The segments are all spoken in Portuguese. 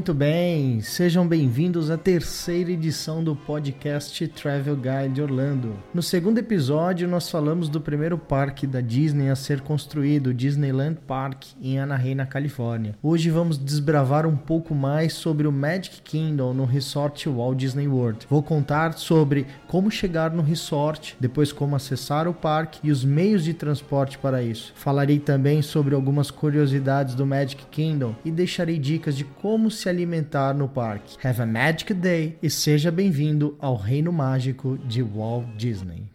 Muito bem, sejam bem-vindos à terceira edição do podcast Travel Guide Orlando. No segundo episódio, nós falamos do primeiro parque da Disney a ser construído, o Disneyland Park, em Anaheim, na Califórnia. Hoje vamos desbravar um pouco mais sobre o Magic Kingdom no Resort Walt Disney World. Vou contar sobre como chegar no resort, depois como acessar o parque e os meios de transporte para isso. Falarei também sobre algumas curiosidades do Magic Kingdom e deixarei dicas de como se alimentar no parque. Have a magic day e seja bem-vindo ao reino mágico de Walt Disney.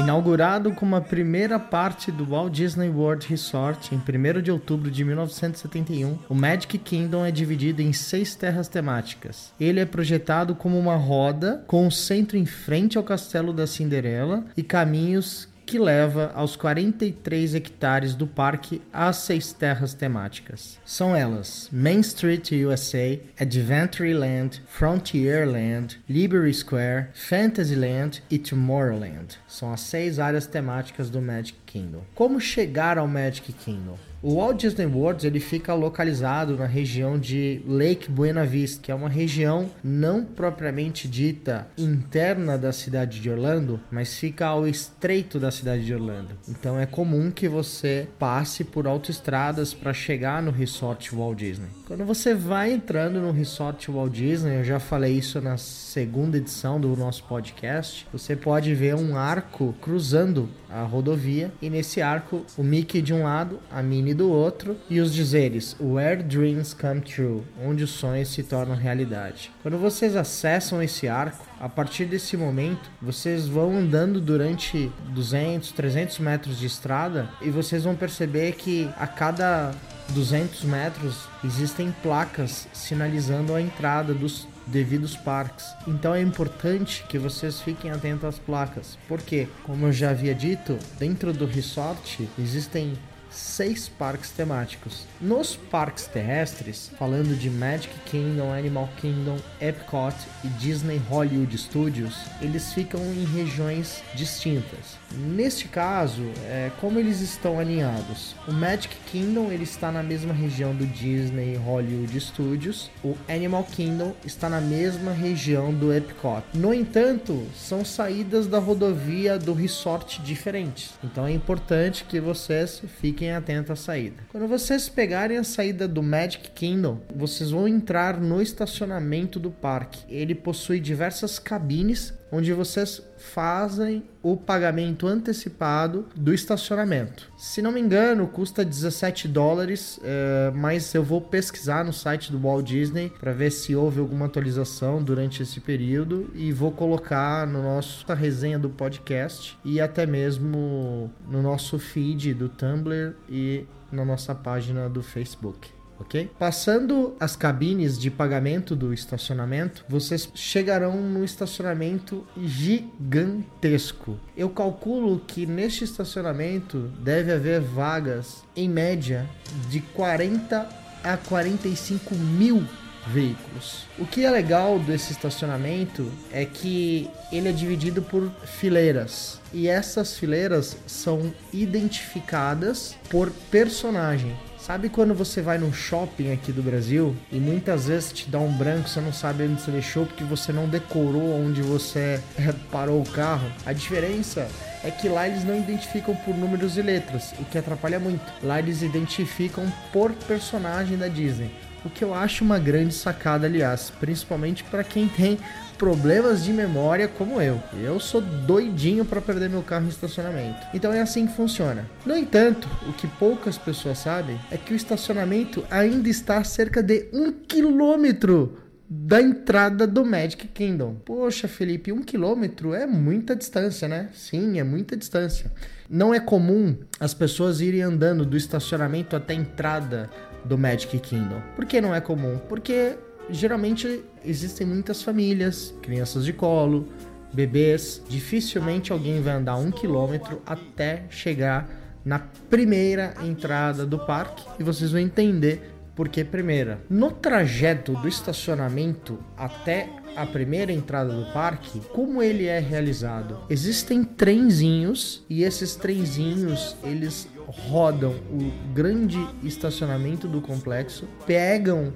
Inaugurado como a primeira parte do Walt Disney World Resort em 1 de outubro de 1971, o Magic Kingdom é dividido em seis terras temáticas. Ele é projetado como uma roda, com o centro em frente ao Castelo da Cinderela e caminhos que leva aos 43 hectares do parque às seis terras temáticas. São elas Main Street USA, Adventureland, Frontierland, Liberty Square, Fantasyland e Tomorrowland. São as seis áreas temáticas do Magic Kingdom. Como chegar ao Magic Kingdom? O Walt Disney World ele fica localizado na região de Lake Buena Vista, que é uma região não propriamente dita interna da cidade de Orlando, mas fica ao estreito da cidade de Orlando. Então é comum que você passe por autoestradas para chegar no Resort Walt Disney. Quando você vai entrando no Resort Walt Disney, eu já falei isso na segunda edição do nosso podcast, você pode ver um arco cruzando a rodovia e nesse arco o Mickey de um lado, a Minnie do outro e os dizeres Where Dreams Come True, onde os sonhos se tornam realidade. Quando vocês acessam esse arco, a partir desse momento, vocês vão andando durante 200, 300 metros de estrada e vocês vão perceber que a cada 200 metros existem placas sinalizando a entrada dos devidos parques. Então é importante que vocês fiquem atentos às placas, porque, como eu já havia dito, dentro do resort existem seis parques temáticos. Nos parques terrestres, falando de Magic Kingdom, Animal Kingdom, Epcot e Disney Hollywood Studios, eles ficam em regiões distintas. Neste caso, é, como eles estão alinhados? O Magic Kingdom ele está na mesma região do Disney Hollywood Studios, o Animal Kingdom está na mesma região do Epcot. No entanto, são saídas da rodovia do resort diferentes. Então é importante que vocês fiquem atentos à saída. Quando vocês pegarem a saída do Magic Kingdom, vocês vão entrar no estacionamento do parque. Ele possui diversas cabines onde vocês fazem o pagamento antecipado do estacionamento. Se não me engano, custa 17 dólares, é, mas eu vou pesquisar no site do Walt Disney para ver se houve alguma atualização durante esse período e vou colocar no nosso a resenha do podcast e até mesmo no nosso feed do Tumblr e na nossa página do Facebook ok? Passando as cabines de pagamento do estacionamento, vocês chegarão no estacionamento gigantesco. Eu calculo que neste estacionamento deve haver vagas, em média, de 40 a 45 mil veículos. O que é legal desse estacionamento é que ele é dividido por fileiras e essas fileiras são identificadas por personagem. Sabe quando você vai num shopping aqui do Brasil e muitas vezes te dá um branco, você não sabe onde você deixou porque você não decorou onde você parou o carro? A diferença é que lá eles não identificam por números e letras, o que atrapalha muito. Lá eles identificam por personagem da Disney. O que eu acho uma grande sacada, aliás, principalmente para quem tem problemas de memória como eu. Eu sou doidinho para perder meu carro em estacionamento. Então é assim que funciona. No entanto, o que poucas pessoas sabem é que o estacionamento ainda está a cerca de um quilômetro da entrada do Magic Kingdom. Poxa, Felipe, um quilômetro é muita distância, né? Sim, é muita distância. Não é comum as pessoas irem andando do estacionamento até a entrada do Magic Kingdom. Por que não é comum? Porque geralmente existem muitas famílias, crianças de colo, bebês. Dificilmente alguém vai andar um quilômetro até chegar na primeira entrada do parque e vocês vão entender por que primeira. No trajeto do estacionamento até a primeira entrada do parque, como ele é realizado? Existem trenzinhos e esses trenzinhos eles rodam o grande estacionamento do complexo, pegam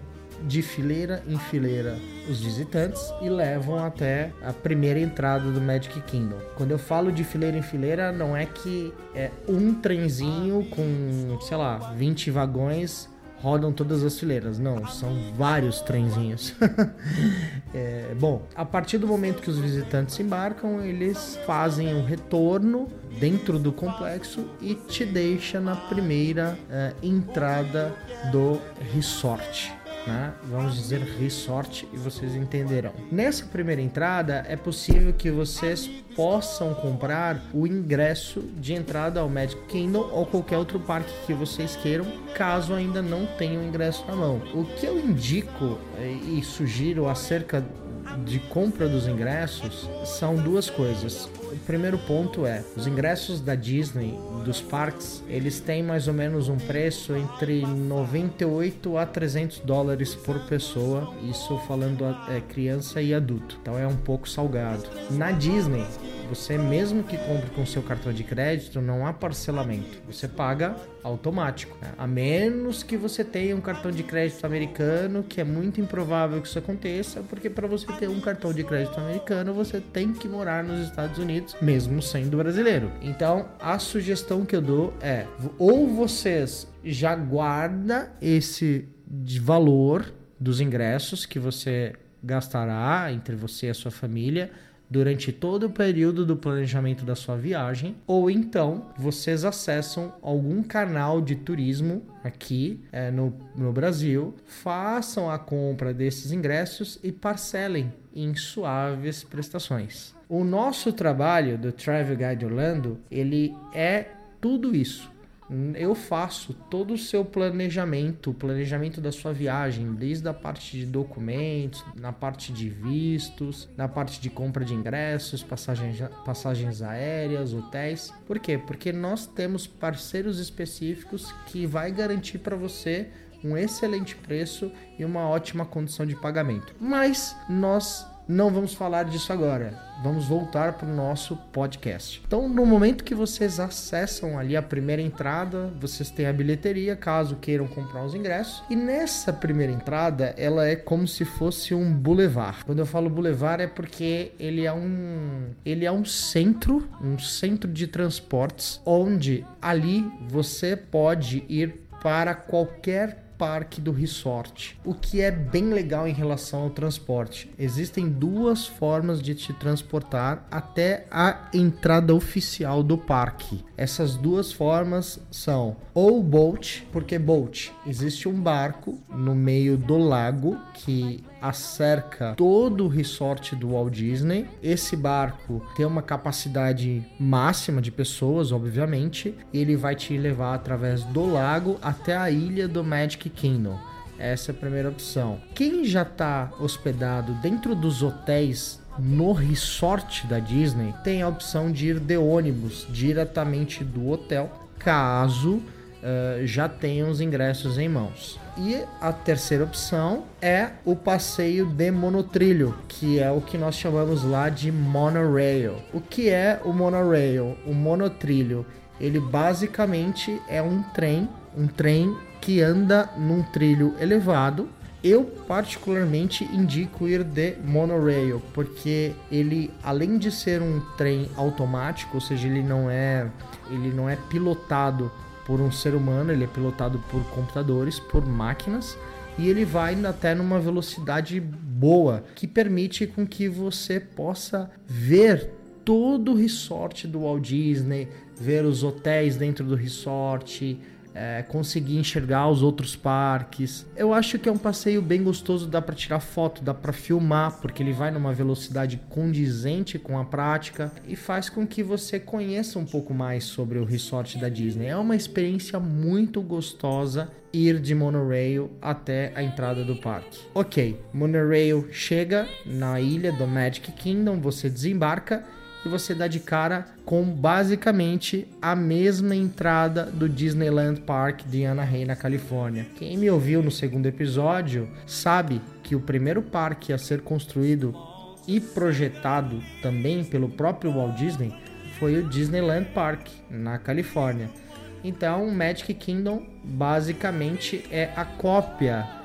de fileira em fileira os visitantes e levam até a primeira entrada do Magic Kingdom. Quando eu falo de fileira em fileira, não é que é um trenzinho com, sei lá, 20 vagões rodam todas as fileiras. Não, são vários trenzinhos. é, bom, a partir do momento que os visitantes embarcam, eles fazem um retorno dentro do complexo e te deixa na primeira é, entrada do resort né? vamos dizer resort e vocês entenderão. Nessa primeira entrada é possível que vocês possam comprar o ingresso de entrada ao Magic Kingdom ou qualquer outro parque que vocês queiram, caso ainda não tenham ingresso na mão. O que eu indico eh, e sugiro acerca de compra dos ingressos são duas coisas. O primeiro ponto é, os ingressos da Disney, dos parques, eles têm mais ou menos um preço entre 98 a 300 dólares por pessoa, isso falando é, criança e adulto, então é um pouco salgado. Na Disney, você mesmo que compre com seu cartão de crédito, não há parcelamento. Você paga automático. Né? A menos que você tenha um cartão de crédito americano, que é muito improvável que isso aconteça, porque para você ter um cartão de crédito americano, você tem que morar nos Estados Unidos, mesmo sendo brasileiro. Então, a sugestão que eu dou é: ou vocês já guarda esse valor dos ingressos que você gastará entre você e a sua família durante todo o período do planejamento da sua viagem, ou então vocês acessam algum canal de turismo aqui é, no, no Brasil, façam a compra desses ingressos e parcelem em suaves prestações. O nosso trabalho do Travel Guide Orlando, ele é tudo isso eu faço todo o seu planejamento, o planejamento da sua viagem, desde a parte de documentos, na parte de vistos, na parte de compra de ingressos, passagens, passagens aéreas, hotéis. Por quê? Porque nós temos parceiros específicos que vai garantir para você um excelente preço e uma ótima condição de pagamento. Mas nós não vamos falar disso agora. Vamos voltar para o nosso podcast. Então, no momento que vocês acessam ali a primeira entrada, vocês têm a bilheteria, caso queiram comprar os ingressos. E nessa primeira entrada, ela é como se fosse um boulevard. Quando eu falo boulevard é porque ele é um ele é um centro, um centro de transportes onde ali você pode ir para qualquer parque do resort. O que é bem legal em relação ao transporte. Existem duas formas de te transportar até a entrada oficial do parque. Essas duas formas são ou boat, porque boat existe um barco no meio do lago que acerca todo o resort do Walt Disney. Esse barco tem uma capacidade máxima de pessoas, obviamente, ele vai te levar através do lago até a ilha do Magic Kingdom. Essa é a primeira opção. Quem já está hospedado dentro dos hotéis no resort da Disney tem a opção de ir de ônibus diretamente do hotel, caso uh, já tenham os ingressos em mãos. E a terceira opção é o passeio de monotrilho, que é o que nós chamamos lá de monorail. O que é o monorail? O monotrilho, ele basicamente é um trem, um trem que anda num trilho elevado. Eu particularmente indico ir de monorail, porque ele além de ser um trem automático, ou seja, ele não é ele não é pilotado por um ser humano, ele é pilotado por computadores, por máquinas, e ele vai até numa velocidade boa, que permite com que você possa ver todo o resort do Walt Disney, ver os hotéis dentro do resort, é, conseguir enxergar os outros parques. Eu acho que é um passeio bem gostoso, dá para tirar foto, dá para filmar, porque ele vai numa velocidade condizente com a prática e faz com que você conheça um pouco mais sobre o resort da Disney. É uma experiência muito gostosa ir de monorail até a entrada do parque. Ok, monorail chega na ilha do Magic Kingdom, você desembarca e você dá de cara com basicamente a mesma entrada do Disneyland Park de Anaheim, na Califórnia. Quem me ouviu no segundo episódio sabe que o primeiro parque a ser construído e projetado também pelo próprio Walt Disney foi o Disneyland Park, na Califórnia. Então, Magic Kingdom basicamente é a cópia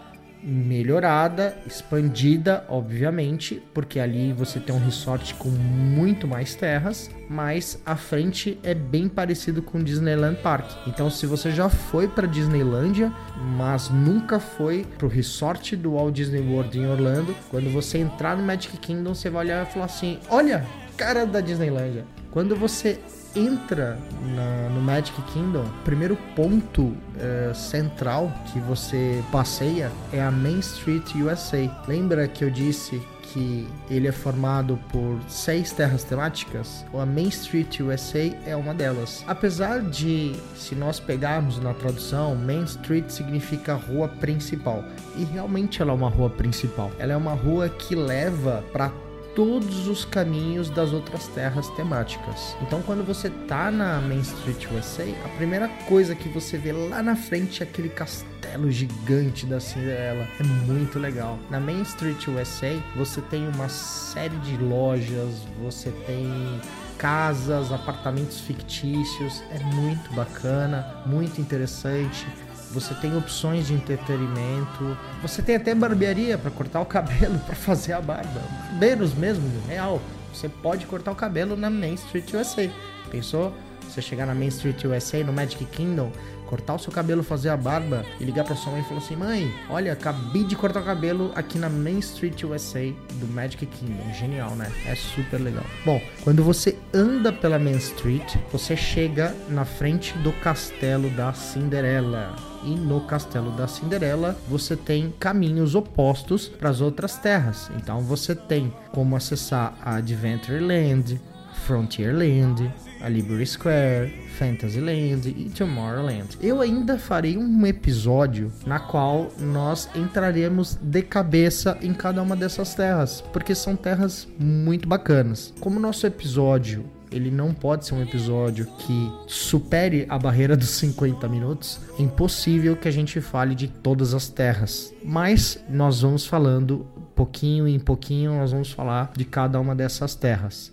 melhorada, expandida, obviamente, porque ali você tem um resort com muito mais terras, mas a frente é bem parecido com o Disneyland Park. Então, se você já foi para Disneylândia, mas nunca foi pro resort do Walt Disney World em Orlando, quando você entrar no Magic Kingdom, você vai olhar e falar assim: "Olha, cara da Disneylândia". Quando você entra na, no Magic Kingdom, o primeiro ponto é, central que você passeia é a Main Street USA. Lembra que eu disse que ele é formado por seis terras temáticas, a Main Street USA é uma delas. Apesar de, se nós pegarmos na tradução, Main Street significa rua principal, e realmente ela é uma rua principal. Ela é uma rua que leva para todos os caminhos das outras terras temáticas. Então, quando você tá na Main Street USA, a primeira coisa que você vê lá na frente é aquele castelo gigante da Cinderela. É muito legal. Na Main Street USA, você tem uma série de lojas, você tem casas, apartamentos fictícios. É muito bacana, muito interessante você tem opções de entretenimento, você tem até barbearia para cortar o cabelo, para fazer a barba. Barbeiros mesmo, real. Você pode cortar o cabelo na Main Street USA. Pensou? Você chegar na Main Street USA, no Magic Kingdom, cortar o seu cabelo, fazer a barba e ligar pra sua mãe e falar assim: Mãe, olha, acabei de cortar o cabelo aqui na Main Street USA do Magic Kingdom. Genial, né? É super legal. Bom, quando você anda pela Main Street, você chega na frente do castelo da Cinderela. E no Castelo da Cinderela você tem caminhos opostos para as outras terras. Então você tem como acessar a Adventureland, Frontierland, a Liberty Square, Fantasyland e Tomorrowland. Eu ainda farei um episódio na qual nós entraremos de cabeça em cada uma dessas terras, porque são terras muito bacanas. Como nosso episódio ele não pode ser um episódio que supere a barreira dos 50 minutos. É impossível que a gente fale de todas as terras, mas nós vamos falando pouquinho em pouquinho, nós vamos falar de cada uma dessas terras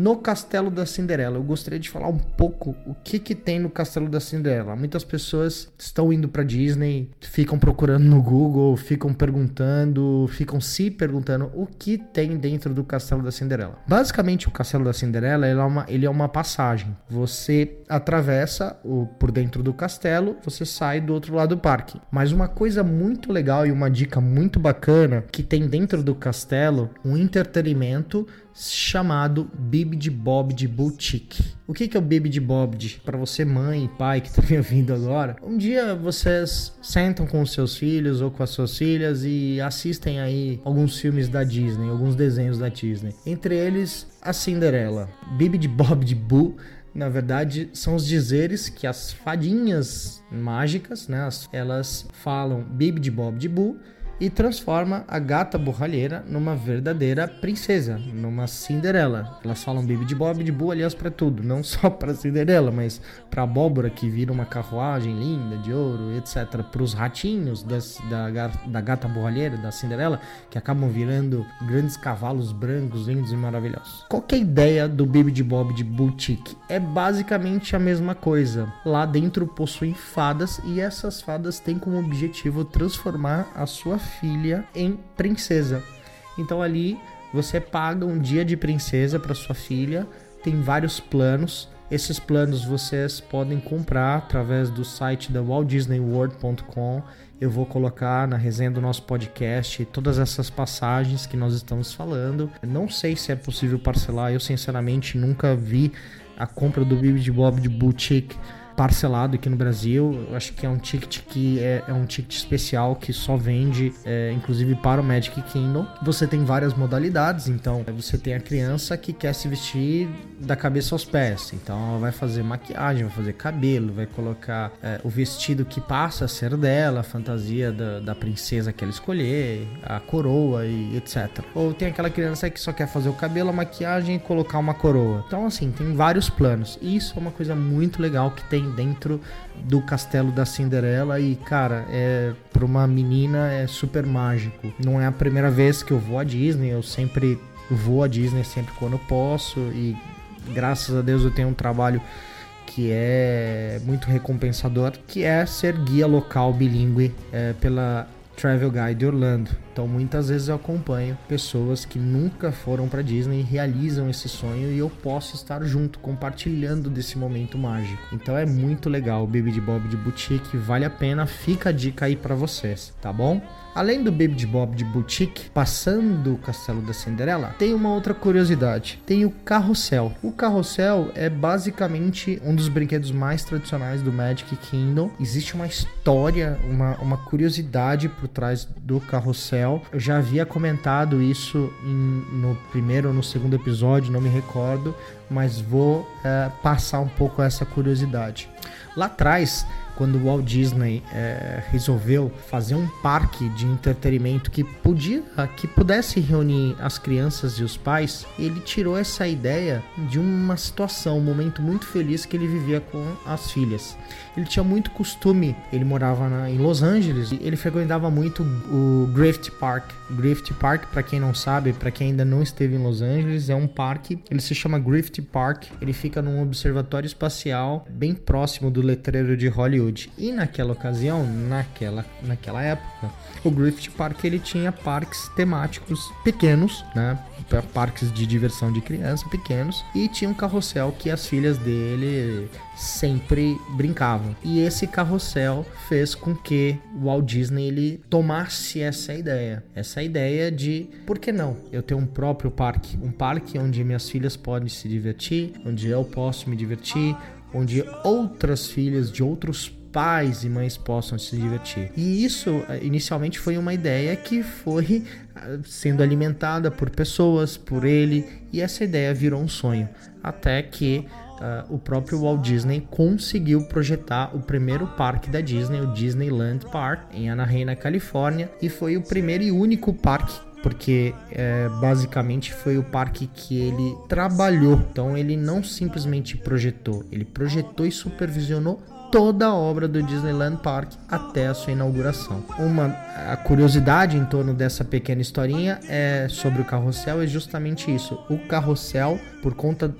no Castelo da Cinderela. Eu gostaria de falar um pouco o que que tem no Castelo da Cinderela. Muitas pessoas estão indo para Disney, ficam procurando no Google, ficam perguntando, ficam se perguntando o que tem dentro do Castelo da Cinderela. Basicamente, o Castelo da Cinderela ele é uma, ele é uma passagem. Você atravessa o, por dentro do castelo, você sai do outro lado do parque. Mas uma coisa muito legal e uma dica muito bacana que tem dentro do castelo um entretenimento chamado Bibid Bob Boutique. O que, é o Bibid Bob? Para você mãe e pai que está me ouvindo agora, um dia vocês sentam com os seus filhos ou com as suas filhas e assistem aí alguns filmes da Disney, alguns desenhos da Disney. Entre eles, a Cinderela. Bibid Bob Boo na verdade, são os dizeres que as fadinhas mágicas, né, elas falam Bib de Bob de Boo e transforma a gata borralheira numa verdadeira princesa, numa Cinderela. Elas falam Baby de Bob de Boo, aliás, para tudo, não só para Cinderela, mas para abóbora que vira uma carruagem linda de ouro, etc. Para os ratinhos das, da, da gata borralheira, da Cinderela, que acabam virando grandes cavalos brancos, lindos e maravilhosos. Qual é a ideia do Baby de Bob de Boutique? É basicamente a mesma coisa. Lá dentro possuem fadas e essas fadas têm como objetivo transformar a sua filha em princesa. Então ali você paga um dia de princesa para sua filha, tem vários planos. Esses planos vocês podem comprar através do site da waltdisneyworld.com. Eu vou colocar na resenha do nosso podcast todas essas passagens que nós estamos falando. não sei se é possível parcelar, eu sinceramente nunca vi a compra do Bibi de Bob de Boutique parcelado aqui no Brasil. Eu acho que é um ticket que é, é um ticket especial que só vende, é, inclusive para o Magic Kingdom. Você tem várias modalidades, então você tem a criança que quer se vestir da cabeça aos pés, então ela vai fazer maquiagem, vai fazer cabelo, vai colocar é, o vestido que passa a ser dela, a fantasia da, da princesa que ela escolher, a coroa e etc. Ou tem aquela criança que só quer fazer o cabelo, a maquiagem e colocar uma coroa. Então, assim, tem vários planos. E isso é uma coisa muito legal que tem dentro do castelo da Cinderela e, cara, é para uma menina é super mágico. Não é a primeira vez que eu vou à Disney, eu sempre vou à Disney sempre quando posso e graças a Deus eu tenho um trabalho que é muito recompensador, que é ser guia local bilíngue é, pela Travel Guide Orlando. Então muitas vezes eu acompanho pessoas que nunca foram para Disney e realizam esse sonho e eu posso estar junto, compartilhando desse momento mágico. Então é muito legal o Baby de Bob de Boutique, vale a pena, fica a dica aí para vocês, tá bom? Além do Baby Bob de Boutique, passando o Castelo da Cinderela, tem uma outra curiosidade. Tem o Carrossel. O Carrossel é basicamente um dos brinquedos mais tradicionais do Magic Kingdom. Existe uma história, uma, uma curiosidade por trás do Carrossel eu já havia comentado isso em, no primeiro ou no segundo episódio, não me recordo, mas vou é, passar um pouco essa curiosidade. Lá atrás, quando o Walt Disney é, resolveu fazer um parque de entretenimento que podia, que pudesse reunir as crianças e os pais, ele tirou essa ideia de uma situação, um momento muito feliz que ele vivia com as filhas. Ele tinha muito costume, ele morava na, em Los Angeles, e ele frequentava muito o Griffith Park. Griffith Park, para quem não sabe, para quem ainda não esteve em Los Angeles, é um parque, ele se chama Griffith Park, ele fica num observatório espacial bem próximo do letreiro de Hollywood. E naquela ocasião, naquela, naquela época, o Griffith Park ele tinha parques temáticos pequenos, né? Parques de diversão de criança pequenos e tinha um carrossel que as filhas dele sempre brincavam. E esse carrossel fez com que o Walt Disney ele tomasse essa ideia, essa ideia de por que não eu ter um próprio parque, um parque onde minhas filhas podem se divertir, onde eu posso me divertir, onde outras filhas de outros pais e mães possam se divertir. E isso eh, inicialmente foi uma ideia que foi eh, sendo alimentada por pessoas, por ele, e essa ideia virou um sonho. Até que uh, o próprio Walt Disney conseguiu projetar o primeiro parque da Disney, o Disneyland Park, em Anaheim, na Califórnia, e foi o primeiro e único parque porque é, basicamente foi o parque que ele trabalhou. Então ele não simplesmente projetou, ele projetou e supervisionou toda a obra do Disneyland Park até a sua inauguração. Uma a curiosidade em torno dessa pequena historinha é sobre o carrossel é justamente isso. O carrossel, por conta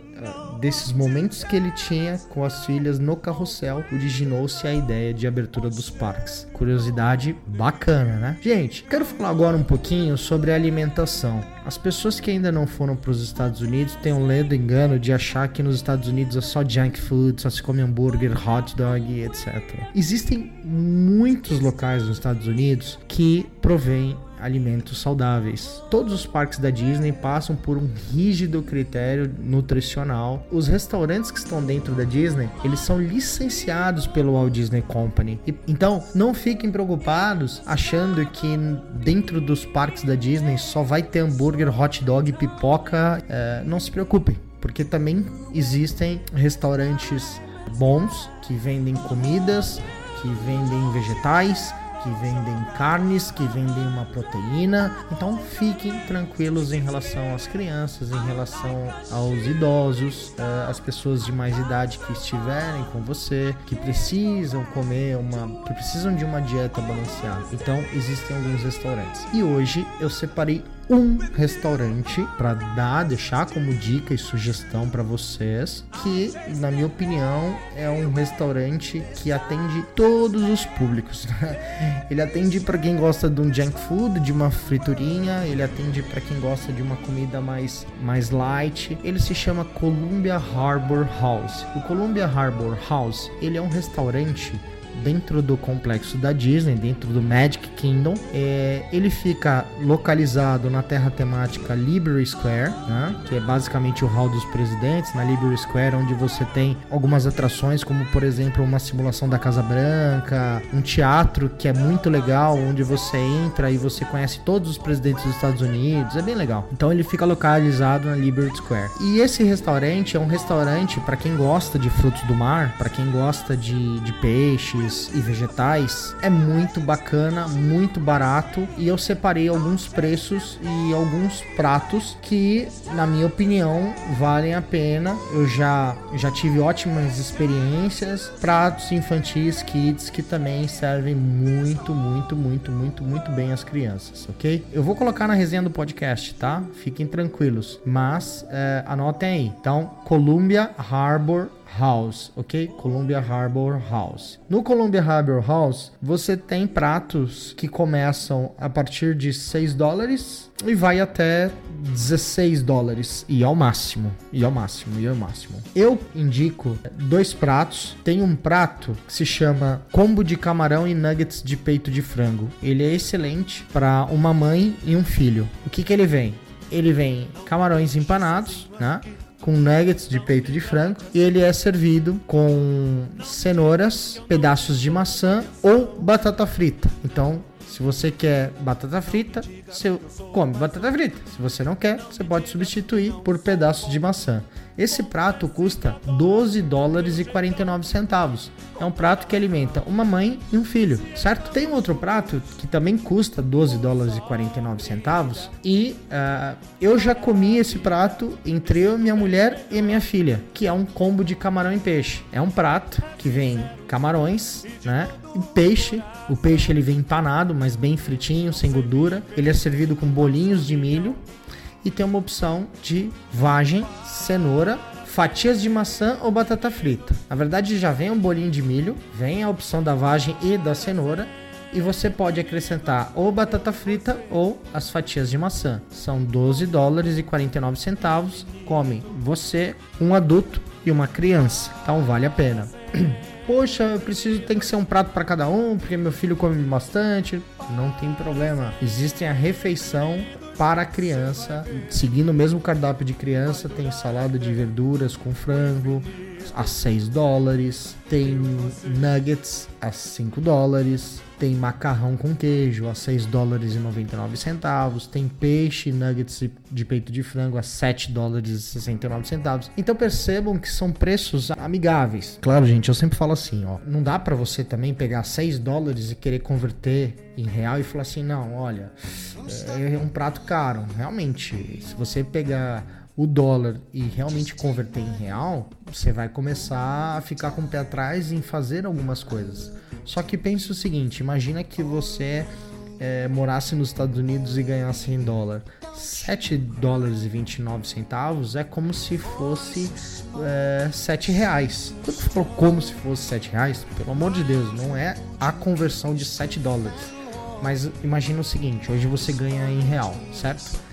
desses momentos que ele tinha com as filhas no carrossel, originou-se a ideia de abertura dos parques. Curiosidade bacana, né? Gente, quero falar agora um pouquinho sobre alimentação. As pessoas que ainda não foram para os Estados Unidos têm um ledo engano de achar que nos Estados Unidos é só junk food, só se come hambúrguer, hot dog, etc. Existem muitos locais nos Estados Unidos que provêm alimentos saudáveis. Todos os parques da Disney passam por um rígido critério nutricional. Os restaurantes que estão dentro da Disney, eles são licenciados pelo Walt Disney Company. Então, não fiquem preocupados achando que dentro dos parques da Disney só vai ter hambúrguer, hot dog, pipoca. É, não se preocupem, porque também existem restaurantes bons que vendem comidas, que vendem vegetais, que vendem carnes, que vendem uma proteína. Então fiquem tranquilos em relação às crianças, em relação aos idosos, uh, as pessoas de mais idade que estiverem com você, que precisam comer uma, que precisam de uma dieta balanceada. Então existem alguns restaurantes. E hoje eu separei um restaurante para dar, deixar como dica e sugestão para vocês, que na minha opinião é um restaurante que atende todos os públicos. ele atende para quem gosta de um junk food, de uma friturinha, ele atende para quem gosta de uma comida mais mais light. Ele se chama Columbia Harbor House. O Columbia Harbor House, ele é um restaurante dentro do complexo da Disney, dentro do Magic Kingdom. É, ele fica localizado na terra temática Liberty Square, né? que é basicamente o hall dos presidentes, na Liberty Square, onde você tem algumas atrações, como por exemplo uma simulação da Casa Branca, um teatro que é muito legal, onde você entra e você conhece todos os presidentes dos Estados Unidos, é bem legal. Então ele fica localizado na Liberty Square. E esse restaurante é um restaurante para quem gosta de frutos do mar, para quem gosta de, de peixes e vegetais, é muito bacana, muito barato e eu separei alguns preços e alguns pratos que, na minha opinião, valem a pena. Eu já já tive ótimas experiências, pratos infantis, kids que também servem muito, muito, muito, muito, muito bem às crianças, ok? Eu vou colocar na resenha do podcast, tá? Fiquem tranquilos, mas é, anotem aí. Então, Columbia Harbor House, ok? Columbia Harbor House. No Columbia Harbor House, você tem pratos que começam a partir de 6 dólares e vai até 16 dólares e ao máximo, e ao máximo, e ao máximo. Eu indico dois pratos. Tem um prato que se chama combo de camarão e nuggets de peito de frango. Ele é excelente para uma mãe e um filho. O que que ele vem? Ele vem camarões empanados, né? Com nuggets de peito de frango e ele é servido com cenouras, pedaços de maçã ou batata frita. Então, se você quer batata frita, você come batata frita. Se você não quer, você pode substituir por pedaços de maçã. Esse prato custa 12 dólares e 49 centavos. É um prato que alimenta uma mãe e um filho, certo? Tem outro prato que também custa 12 dólares e 49 centavos e uh, eu já comi esse prato entre eu, minha mulher e minha filha, que é um combo de camarão e peixe. É um prato que vem camarões, né? E peixe. O peixe ele vem empanado, mas bem fritinho, sem gordura. Ele é servido com bolinhos de milho e tem uma opção de vagem, cenoura, fatias de maçã ou batata frita. Na verdade, já vem um bolinho de milho, vem a opção da vagem e da cenoura. E você pode acrescentar ou batata frita ou as fatias de maçã. São 12 dólares e 49 centavos. Come você, um adulto e uma criança. Então vale a pena. Poxa, eu preciso, tem que ser um prato para cada um, porque meu filho come bastante. Não tem problema. Existem a refeição para criança, seguindo o mesmo cardápio de criança, tem salada de verduras com frango a 6 dólares, tem nuggets a 5 dólares, tem macarrão com queijo a 6 dólares e 99 centavos, tem peixe nuggets de peito de frango a 7 dólares e 69 centavos. Então percebam que são preços amigáveis. Claro, gente, eu sempre falo assim, ó, não dá para você também pegar 6 dólares e querer converter em real e falar assim, não, olha, é um prato caro. Realmente, se você pegar o dólar e realmente converter em real, você vai começar a ficar com o pé atrás em fazer algumas coisas. Só que pense o seguinte: imagina que você é, morasse nos Estados Unidos e ganhasse em dólar. 7 dólares e 29 centavos é como se fosse é, 7 reais. Quando eu falo como se fosse 7 reais, pelo amor de Deus, não é a conversão de 7 dólares. Mas imagina o seguinte, hoje você ganha em real, certo?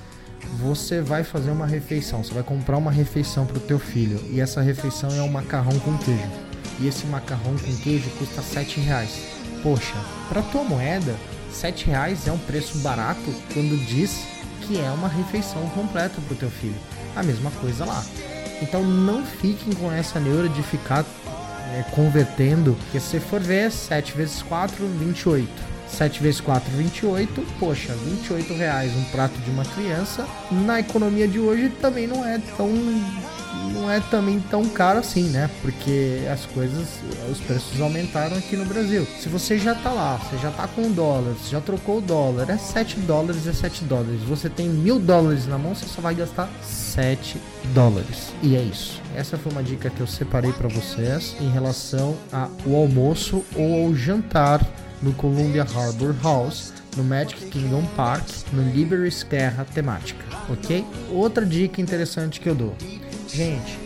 Você vai fazer uma refeição, você vai comprar uma refeição para o teu filho e essa refeição é um macarrão com queijo e esse macarrão com queijo custa 7 reais. Poxa, para tua moeda, 7 reais é um preço barato quando diz que é uma refeição completa para o teu filho. A mesma coisa lá. Então não fiquem com essa neura de ficar é, convertendo, porque se for ver, 7 vezes 4, 28. 7 vezes 4, 28. Poxa, 28 reais um prato de uma criança. Na economia de hoje também não é tão não é também tão caro assim, né? Porque as coisas, os preços aumentaram aqui no Brasil. Se você já tá lá, você já tá com um dólar, você já trocou o dólar, é 7 dólares, é 7 dólares. Você tem mil dólares na mão, você só vai gastar 7 dólares. E é isso. Essa foi uma dica que eu separei para vocês em relação ao almoço ou ao jantar no Columbia Harbor House no Magic Kingdom Park, no Liberty Terra temática, ok? Outra dica interessante que eu dou: Gente,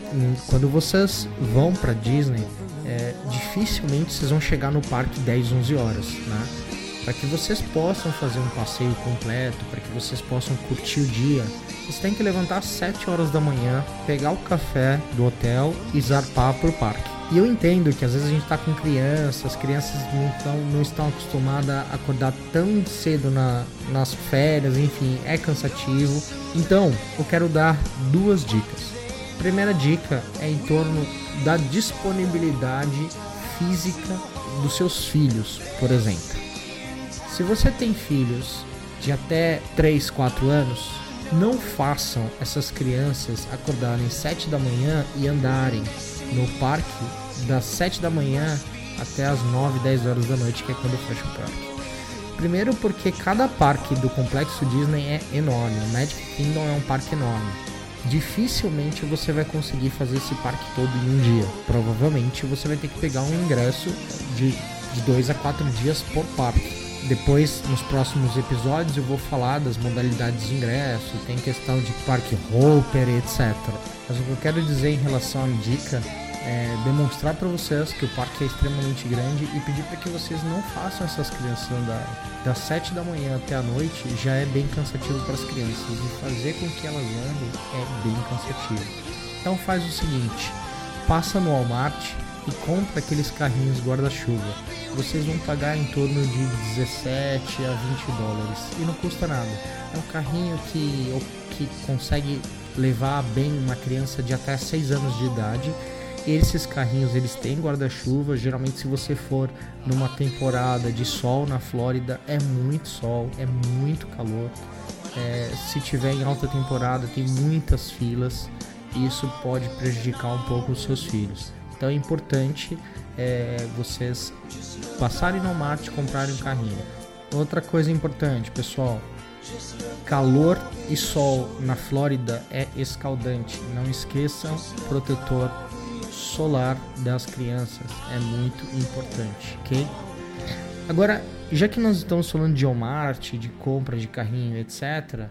quando vocês vão para Disney, é, dificilmente vocês vão chegar no parque 10, 11 horas, né? Para que vocês possam fazer um passeio completo, para que vocês possam curtir o dia, vocês têm que levantar às 7 horas da manhã, pegar o café do hotel e zarpar para o parque. E eu entendo que às vezes a gente tá com crianças, as crianças não, tão, não estão acostumadas a acordar tão cedo na, nas férias, enfim, é cansativo. Então, eu quero dar duas dicas. primeira dica é em torno da disponibilidade física dos seus filhos, por exemplo. Se você tem filhos de até 3, 4 anos, não façam essas crianças acordarem 7 da manhã e andarem no parque das 7 da manhã até as 9, 10 horas da noite, que é quando fecha o parque. Primeiro porque cada parque do complexo Disney é enorme. O Magic Kingdom é um parque enorme. Dificilmente você vai conseguir fazer esse parque todo em um dia. Provavelmente você vai ter que pegar um ingresso de, de dois a quatro dias por parque. Depois, nos próximos episódios, eu vou falar das modalidades de ingresso, tem questão de parque hopper, etc. Mas o que eu quero dizer em relação à dica é demonstrar para vocês que o parque é extremamente grande e pedir para que vocês não façam essas crianças andarem. Das 7 da manhã até a noite já é bem cansativo para as crianças e fazer com que elas andem é bem cansativo. Então faz o seguinte, passa no Walmart e compra aqueles carrinhos guarda-chuva. Vocês vão pagar em torno de 17 a 20 dólares e não custa nada. É um carrinho que, que consegue levar bem uma criança de até 6 anos de idade. Esses carrinhos eles têm guarda-chuva. Geralmente, se você for numa temporada de sol na Flórida, é muito sol, é muito calor. É, se tiver em alta temporada, tem muitas filas. E isso pode prejudicar um pouco os seus filhos. Então é importante é, vocês passarem no Walmart e comprarem um carrinho. Outra coisa importante, pessoal, calor e sol na Flórida é escaldante. Não esqueçam protetor solar das crianças, é muito importante, ok? Agora, já que nós estamos falando de Walmart, de compra de carrinho, etc.,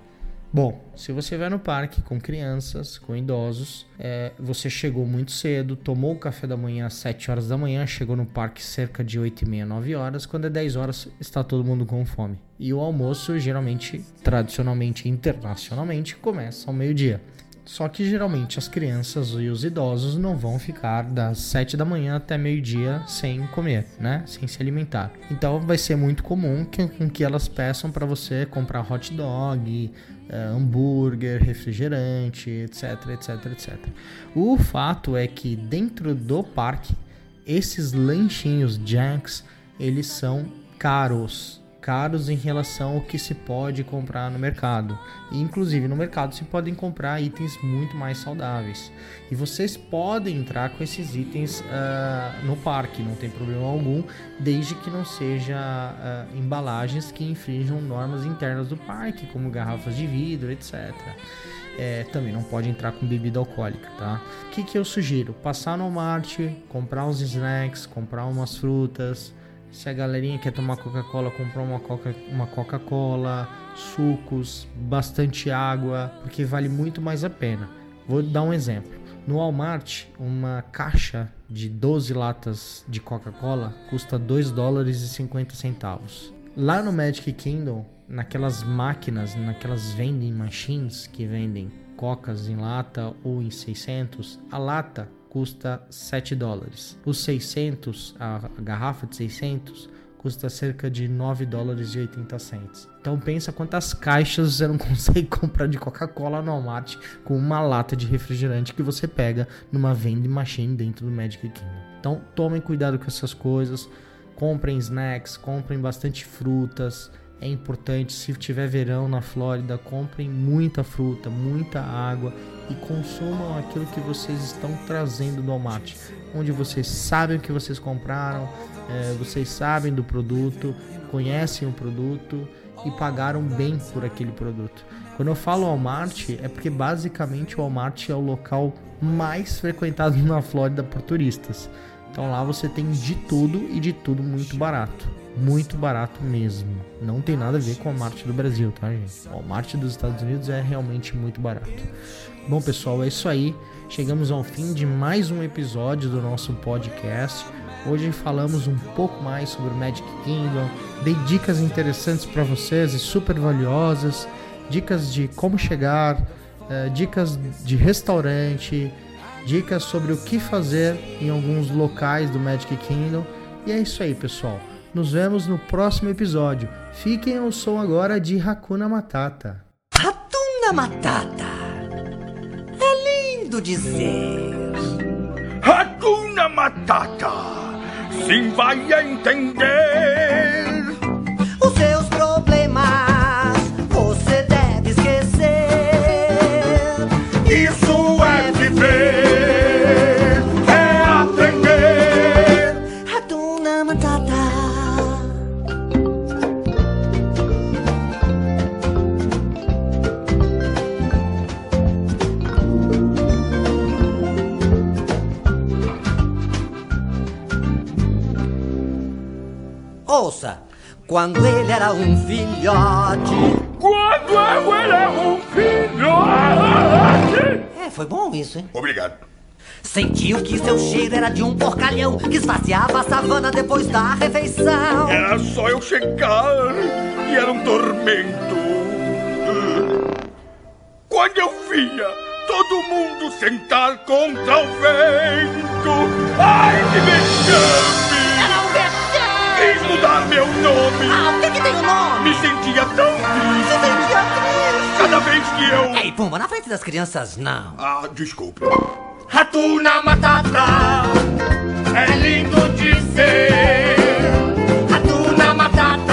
Bom, se você vai no parque com crianças, com idosos, é, você chegou muito cedo, tomou o café da manhã às 7 horas da manhã, chegou no parque cerca de 8 e meia, 9 horas, quando é 10 horas está todo mundo com fome. E o almoço, geralmente, tradicionalmente internacionalmente, começa ao meio-dia. Só que geralmente as crianças e os idosos não vão ficar das 7 da manhã até meio-dia sem comer, né? Sem se alimentar. Então vai ser muito comum que, com que elas peçam para você comprar hot dog, uh, hambúrguer, refrigerante, etc, etc, etc. O fato é que dentro do parque esses lanchinhos Jacks eles são caros caros em relação ao que se pode comprar no mercado. E, inclusive no mercado se podem comprar itens muito mais saudáveis. E vocês podem entrar com esses itens uh, no parque, não tem problema algum, desde que não seja uh, embalagens que infringam normas internas do parque, como garrafas de vidro, etc. É, também não pode entrar com bebida alcoólica, tá? O que, que eu sugiro? Passar no Walmart, comprar uns snacks, comprar umas frutas, se a galerinha quer tomar Coca-Cola, comprar uma Coca, uma Coca-Cola, sucos, bastante água, porque vale muito mais a pena. Vou dar um exemplo. No Walmart, uma caixa de 12 latas de Coca-Cola custa 2 dólares e 50 centavos. Lá no Magic Kingdom, naquelas máquinas, naquelas vending machines que vendem cocas em lata ou em 600, a lata custa 7 dólares. Os 600, a garrafa de 600, custa cerca de 9 dólares e 80 centos. Então pensa quantas caixas você não consegue comprar de Coca-Cola no Walmart com uma lata de refrigerante que você pega numa vending machine dentro do Magic Kingdom. Então tomem cuidado com essas coisas, comprem snacks, comprem bastante frutas, é importante, se tiver verão na Flórida, comprem muita fruta, muita água e consumam aquilo que vocês estão trazendo do Walmart, onde vocês sabem o que vocês compraram, é, vocês sabem do produto, conhecem o produto e pagaram bem por aquele produto. Quando eu falo Walmart, é porque basicamente o Walmart é o local mais frequentado na Flórida por turistas. Então lá você tem de tudo e de tudo muito barato muito barato mesmo. Não tem nada a ver com a Marte do Brasil, tá, gente? O Marte dos Estados Unidos é realmente muito barato. Bom, pessoal, é isso aí. Chegamos ao fim de mais um episódio do nosso podcast. Hoje falamos um pouco mais sobre o Magic Kingdom, dei dicas interessantes para vocês e super valiosas, dicas de como chegar, uh, dicas de restaurante, dicas sobre o que fazer em alguns locais do Magic Kingdom. E é isso aí, pessoal. Nos vemos no próximo episódio. Fiquem ao som agora de Hakuna Matata. Hakuna Matata. É lindo dizer. Hakuna Matata. Sim, vai entender. Os seus problemas quando ele era um filhote. Quando eu era um filho. É, foi bom isso, hein? Obrigado. Sentiu que seu cheiro era de um porcalhão que esvaziava a savana depois da refeição. Era só eu chegar e era um tormento. Quando eu via todo mundo sentar contra o vento. Ai, que vexame! quis mudar meu nome. Ah, por que, que tem o um nome? Me sentia tão triste. Você sentia triste? Cada vez que eu... Ei, Pumba, na frente das crianças, não. Ah, desculpe. Ratuna Matata É lindo de ser Ratuna Matata